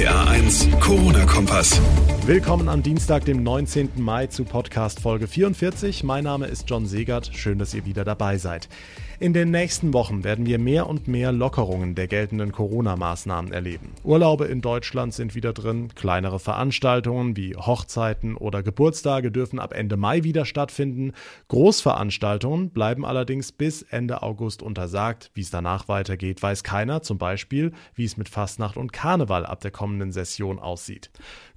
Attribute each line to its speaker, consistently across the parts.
Speaker 1: RPA 1, Corona-Kompass.
Speaker 2: Willkommen am Dienstag, dem 19. Mai zu Podcast Folge 44. Mein Name ist John Segert. Schön, dass ihr wieder dabei seid. In den nächsten Wochen werden wir mehr und mehr Lockerungen der geltenden Corona-Maßnahmen erleben. Urlaube in Deutschland sind wieder drin, kleinere Veranstaltungen wie Hochzeiten oder Geburtstage dürfen ab Ende Mai wieder stattfinden. Großveranstaltungen bleiben allerdings bis Ende August untersagt. Wie es danach weitergeht, weiß keiner, zum Beispiel, wie es mit Fastnacht und Karneval ab der kommenden Session aussieht.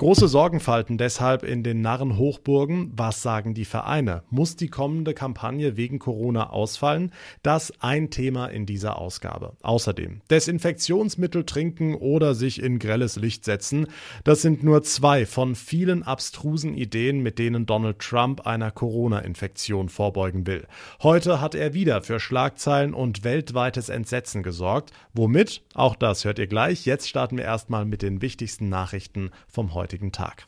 Speaker 2: Große Sorgenfalten deshalb in den Narrenhochburgen. Was sagen die Vereine? Muss die kommende Kampagne wegen Corona ausfallen? Das ein Thema in dieser Ausgabe. Außerdem Desinfektionsmittel trinken oder sich in grelles Licht setzen. Das sind nur zwei von vielen abstrusen Ideen, mit denen Donald Trump einer Corona-Infektion vorbeugen will. Heute hat er wieder für Schlagzeilen und weltweites Entsetzen gesorgt. Womit? Auch das hört ihr gleich. Jetzt starten wir erstmal mit den wichtigsten Nachrichten vom heutigen heutigen Tag.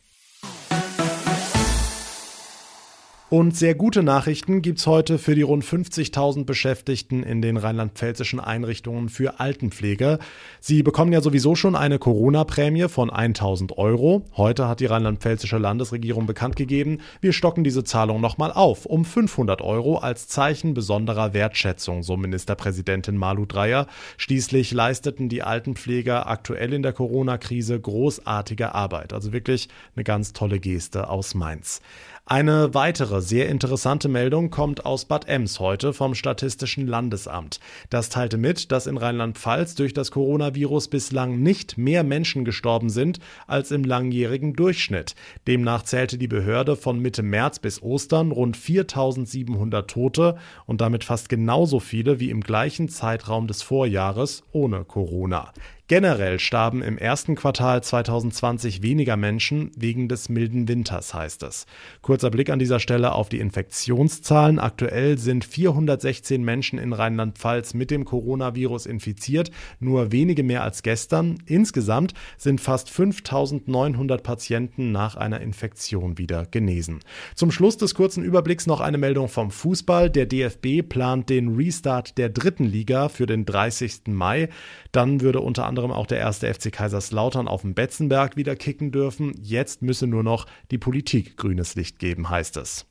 Speaker 2: Und sehr gute Nachrichten gibt es heute für die rund 50.000 Beschäftigten in den rheinland-pfälzischen Einrichtungen für Altenpflege. Sie bekommen ja sowieso schon eine Corona-Prämie von 1.000 Euro. Heute hat die rheinland-pfälzische Landesregierung bekannt gegeben, wir stocken diese Zahlung nochmal auf um 500 Euro als Zeichen besonderer Wertschätzung, so Ministerpräsidentin Malu Dreyer. Schließlich leisteten die Altenpfleger aktuell in der Corona-Krise großartige Arbeit. Also wirklich eine ganz tolle Geste aus Mainz. Eine weitere sehr interessante Meldung kommt aus Bad Ems heute vom Statistischen Landesamt. Das teilte mit, dass in Rheinland-Pfalz durch das Coronavirus bislang nicht mehr Menschen gestorben sind als im langjährigen Durchschnitt. Demnach zählte die Behörde von Mitte März bis Ostern rund 4700 Tote und damit fast genauso viele wie im gleichen Zeitraum des Vorjahres ohne Corona. Generell starben im ersten Quartal 2020 weniger Menschen wegen des milden Winters, heißt es. Kurzer Blick an dieser Stelle auf die Infektionszahlen. Aktuell sind 416 Menschen in Rheinland-Pfalz mit dem Coronavirus infiziert, nur wenige mehr als gestern. Insgesamt sind fast 5900 Patienten nach einer Infektion wieder genesen. Zum Schluss des kurzen Überblicks noch eine Meldung vom Fußball. Der DFB plant den Restart der dritten Liga für den 30. Mai. Dann würde unter anderem auch der erste FC Kaiserslautern auf dem Betzenberg wieder kicken dürfen. Jetzt müsse nur noch die Politik grünes Licht geben, heißt es.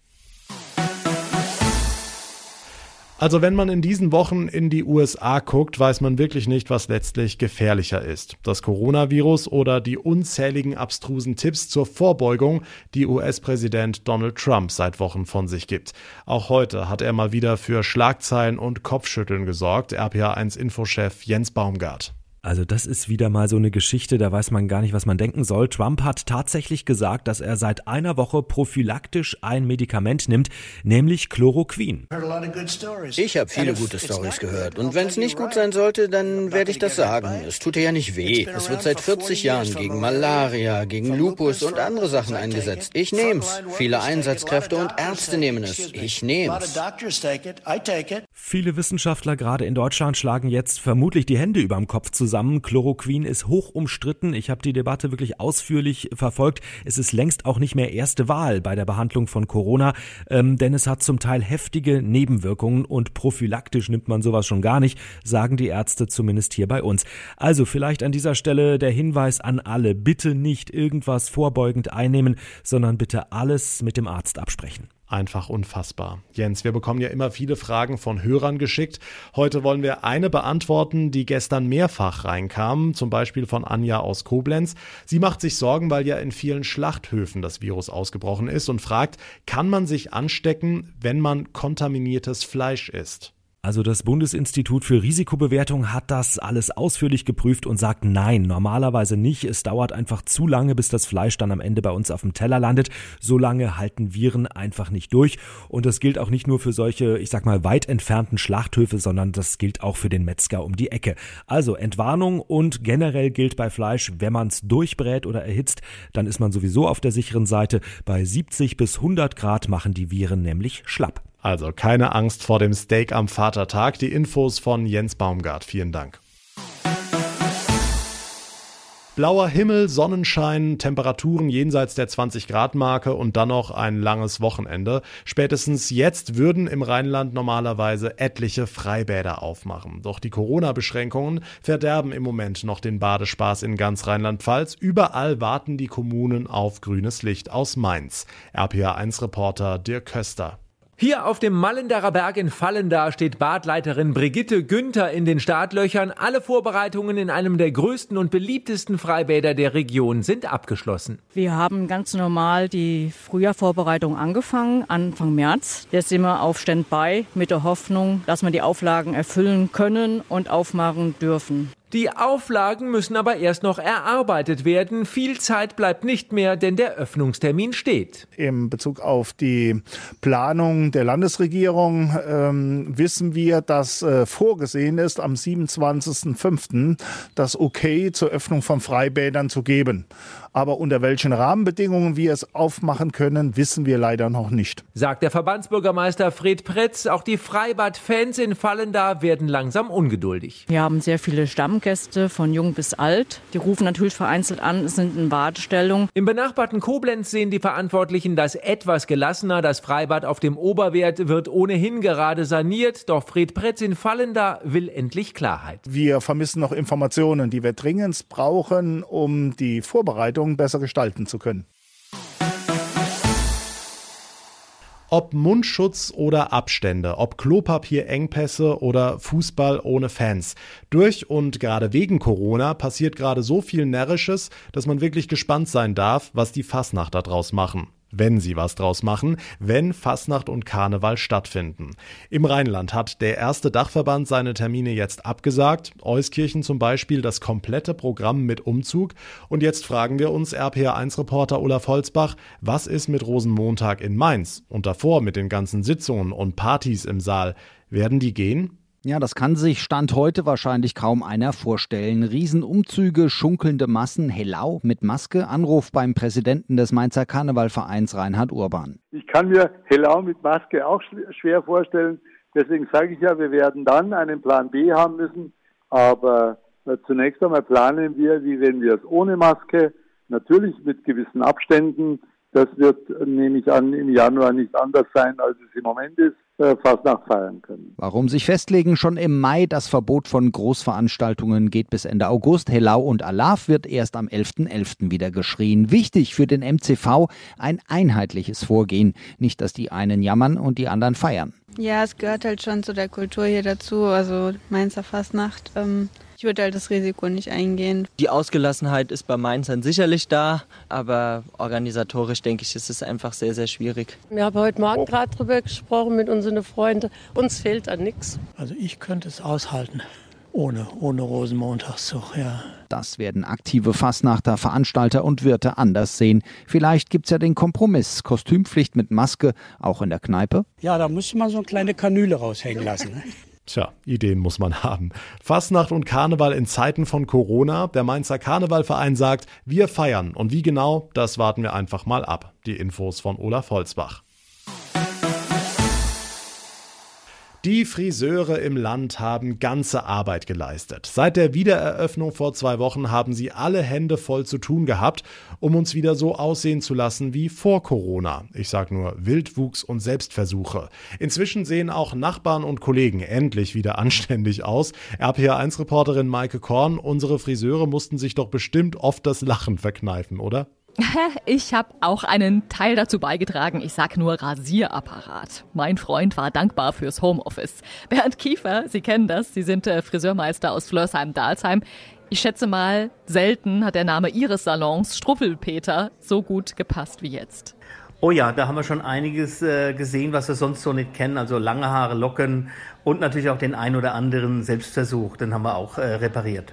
Speaker 2: Also wenn man in diesen Wochen in die USA guckt, weiß man wirklich nicht, was letztlich gefährlicher ist. Das Coronavirus oder die unzähligen abstrusen Tipps zur Vorbeugung, die US-Präsident Donald Trump seit Wochen von sich gibt. Auch heute hat er mal wieder für Schlagzeilen und Kopfschütteln gesorgt, RPA1-Infochef Jens Baumgart.
Speaker 3: Also das ist wieder mal so eine Geschichte, da weiß man gar nicht, was man denken soll. Trump hat tatsächlich gesagt, dass er seit einer Woche prophylaktisch ein Medikament nimmt, nämlich Chloroquin.
Speaker 4: Ich habe viele gute Stories gehört und wenn es nicht gut sein sollte, dann werde ich das sagen. Es tut ja nicht weh. Es wird seit 40 Jahren gegen Malaria, gegen Lupus und andere Sachen eingesetzt. Ich nehme es. Viele Einsatzkräfte und Ärzte nehmen es. Ich nehme es.
Speaker 3: Viele Wissenschaftler gerade in Deutschland schlagen jetzt vermutlich die Hände überm Kopf zusammen. Chloroquin ist hoch umstritten. Ich habe die Debatte wirklich ausführlich verfolgt. Es ist längst auch nicht mehr erste Wahl bei der Behandlung von Corona, ähm, denn es hat zum Teil heftige Nebenwirkungen und prophylaktisch nimmt man sowas schon gar nicht, sagen die Ärzte zumindest hier bei uns. Also vielleicht an dieser Stelle der Hinweis an alle, bitte nicht irgendwas vorbeugend einnehmen, sondern bitte alles mit dem Arzt absprechen
Speaker 2: einfach unfassbar. Jens, wir bekommen ja immer viele Fragen von Hörern geschickt. Heute wollen wir eine beantworten, die gestern mehrfach reinkam, zum Beispiel von Anja aus Koblenz. Sie macht sich Sorgen, weil ja in vielen Schlachthöfen das Virus ausgebrochen ist und fragt, kann man sich anstecken, wenn man kontaminiertes Fleisch isst?
Speaker 3: Also das Bundesinstitut für Risikobewertung hat das alles ausführlich geprüft und sagt nein, normalerweise nicht. Es dauert einfach zu lange, bis das Fleisch dann am Ende bei uns auf dem Teller landet. So lange halten Viren einfach nicht durch. Und das gilt auch nicht nur für solche, ich sag mal, weit entfernten Schlachthöfe, sondern das gilt auch für den Metzger um die Ecke. Also Entwarnung und generell gilt bei Fleisch, wenn man es durchbrät oder erhitzt, dann ist man sowieso auf der sicheren Seite. Bei 70 bis 100 Grad machen die Viren nämlich schlapp.
Speaker 2: Also keine Angst vor dem Steak am Vatertag. Die Infos von Jens Baumgart. Vielen Dank. Blauer Himmel, Sonnenschein, Temperaturen jenseits der 20 Grad Marke und dann noch ein langes Wochenende. Spätestens jetzt würden im Rheinland normalerweise etliche Freibäder aufmachen. Doch die Corona-Beschränkungen verderben im Moment noch den Badespaß in ganz Rheinland-Pfalz. Überall warten die Kommunen auf grünes Licht aus Mainz. RPA1-Reporter Dirk Köster.
Speaker 5: Hier auf dem Mallenderer Berg in Fallenda steht Badleiterin Brigitte Günther in den Startlöchern. Alle Vorbereitungen in einem der größten und beliebtesten Freibäder der Region sind abgeschlossen.
Speaker 6: Wir haben ganz normal die Frühjahrvorbereitung angefangen, Anfang März. Jetzt sind wir auf Standby mit der Hoffnung, dass wir die Auflagen erfüllen können und aufmachen dürfen.
Speaker 5: Die Auflagen müssen aber erst noch erarbeitet werden. Viel Zeit bleibt nicht mehr, denn der Öffnungstermin steht.
Speaker 7: Im Bezug auf die Planung der Landesregierung ähm, wissen wir, dass äh, vorgesehen ist, am 27.05. das Okay zur Öffnung von Freibädern zu geben. Aber unter welchen Rahmenbedingungen wir es aufmachen können, wissen wir leider noch nicht.
Speaker 5: Sagt der Verbandsbürgermeister Fred Pretz. Auch die Freibad-Fans in Fallenda werden langsam ungeduldig.
Speaker 6: Wir haben sehr viele Stammgäste von jung bis alt. Die rufen natürlich vereinzelt an, sind in Wartestellung.
Speaker 5: Im benachbarten Koblenz sehen die Verantwortlichen das etwas gelassener. Das Freibad auf dem Oberwert wird ohnehin gerade saniert. Doch Fred Pretz in Fallenda will endlich Klarheit.
Speaker 7: Wir vermissen noch Informationen, die wir dringend brauchen, um die Vorbereitung Veranstaltungen besser gestalten zu können.
Speaker 2: Ob Mundschutz oder Abstände, ob Klopapierengpässe oder Fußball ohne Fans. Durch und gerade wegen Corona passiert gerade so viel Närrisches, dass man wirklich gespannt sein darf, was die Fassnacht daraus machen wenn sie was draus machen, wenn Fasnacht und Karneval stattfinden. Im Rheinland hat der erste Dachverband seine Termine jetzt abgesagt, Euskirchen zum Beispiel das komplette Programm mit Umzug. Und jetzt fragen wir uns RPA1-Reporter Olaf Holzbach, was ist mit Rosenmontag in Mainz und davor mit den ganzen Sitzungen und Partys im Saal? Werden die gehen?
Speaker 8: Ja, das kann sich Stand heute wahrscheinlich kaum einer vorstellen. Riesenumzüge, schunkelnde Massen, Hellau mit Maske, Anruf beim Präsidenten des Mainzer Karnevalvereins Reinhard Urban.
Speaker 9: Ich kann mir Hellau mit Maske auch schwer vorstellen. Deswegen sage ich ja, wir werden dann einen Plan B haben müssen. Aber äh, zunächst einmal planen wir, wie wenn wir es ohne Maske, natürlich mit gewissen Abständen. Das wird, nehme ich an, im Januar nicht anders sein, als es im Moment ist äh, Fastnacht feiern können.
Speaker 8: Warum sich festlegen? Schon im Mai das Verbot von Großveranstaltungen geht bis Ende August. Helau und Alaf wird erst am 11.11. .11. wieder geschrien. Wichtig für den MCV ein einheitliches Vorgehen. Nicht, dass die einen jammern und die anderen feiern.
Speaker 10: Ja, es gehört halt schon zu der Kultur hier dazu. Also Mainzer Fastnacht. Ähm ich würde halt das Risiko nicht eingehen.
Speaker 11: Die Ausgelassenheit ist bei Mainzern sicherlich da, aber organisatorisch denke ich, ist es einfach sehr, sehr schwierig.
Speaker 12: Wir haben heute Morgen gerade darüber gesprochen mit unseren Freunden. Uns fehlt an nichts.
Speaker 13: Also ich könnte es aushalten. Ohne, ohne Rosenmontagszug, ja.
Speaker 8: Das werden aktive Fassnachter, Veranstalter und Wirte anders sehen. Vielleicht gibt es ja den Kompromiss. Kostümpflicht mit Maske, auch in der Kneipe.
Speaker 13: Ja, da muss man so eine kleine Kanüle raushängen lassen. Ne?
Speaker 2: Tja, Ideen muss man haben. Fastnacht und Karneval in Zeiten von Corona. Der Mainzer Karnevalverein sagt, wir feiern. Und wie genau, das warten wir einfach mal ab. Die Infos von Olaf Holzbach. Die Friseure im Land haben ganze Arbeit geleistet. Seit der Wiedereröffnung vor zwei Wochen haben sie alle Hände voll zu tun gehabt, um uns wieder so aussehen zu lassen wie vor Corona. Ich sag nur Wildwuchs und Selbstversuche. Inzwischen sehen auch Nachbarn und Kollegen endlich wieder anständig aus. RPA1-Reporterin Maike Korn, unsere Friseure mussten sich doch bestimmt oft das Lachen verkneifen, oder?
Speaker 14: Ich habe auch einen Teil dazu beigetragen. Ich sag nur Rasierapparat. Mein Freund war dankbar fürs Homeoffice. Bernd Kiefer, Sie kennen das, Sie sind äh, Friseurmeister aus Flörsheim-Dalsheim. Ich schätze mal, selten hat der Name Ihres Salons, Struffelpeter, so gut gepasst wie jetzt.
Speaker 15: Oh ja, da haben wir schon einiges äh, gesehen, was wir sonst so nicht kennen. Also lange Haare, Locken und natürlich auch den ein oder anderen Selbstversuch. Den haben wir auch äh, repariert.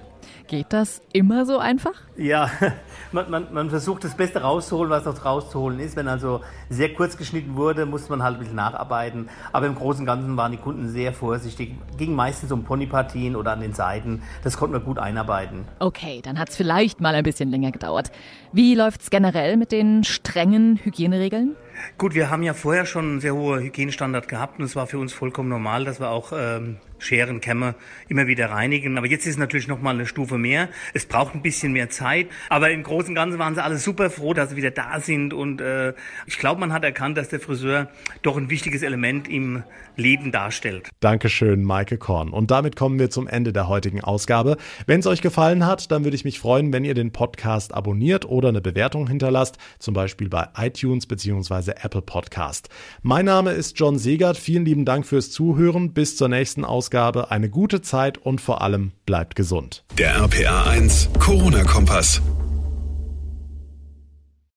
Speaker 14: Geht das immer so einfach?
Speaker 15: Ja, man, man, man versucht das Beste rauszuholen, was noch rauszuholen ist. Wenn also sehr kurz geschnitten wurde, musste man halt ein bisschen nacharbeiten. Aber im Großen und Ganzen waren die Kunden sehr vorsichtig. Ging meistens um Ponypartien oder an den Seiten. Das konnten wir gut einarbeiten.
Speaker 14: Okay, dann hat es vielleicht mal ein bisschen länger gedauert. Wie läuft es generell mit den strengen Hygieneregeln?
Speaker 15: Gut, wir haben ja vorher schon einen sehr hohen Hygienestandard gehabt und es war für uns vollkommen normal, dass wir auch ähm, Scheren, Kämme immer wieder reinigen. Aber jetzt ist natürlich noch mal eine Stufe mehr. Es braucht ein bisschen mehr Zeit. Aber im Großen und Ganzen waren sie alle super froh, dass sie wieder da sind. Und äh, ich glaube, man hat erkannt, dass der Friseur doch ein wichtiges Element im Leben darstellt.
Speaker 2: Dankeschön, Maike Korn. Und damit kommen wir zum Ende der heutigen Ausgabe. Wenn es euch gefallen hat, dann würde ich mich freuen, wenn ihr den Podcast abonniert oder eine Bewertung hinterlasst, zum Beispiel bei iTunes Apple Podcast. Mein Name ist John Segert. Vielen lieben Dank fürs Zuhören. Bis zur nächsten Ausgabe. Ausgabe eine gute Zeit und vor allem bleibt gesund.
Speaker 1: Der RPA 1 Corona-Kompass.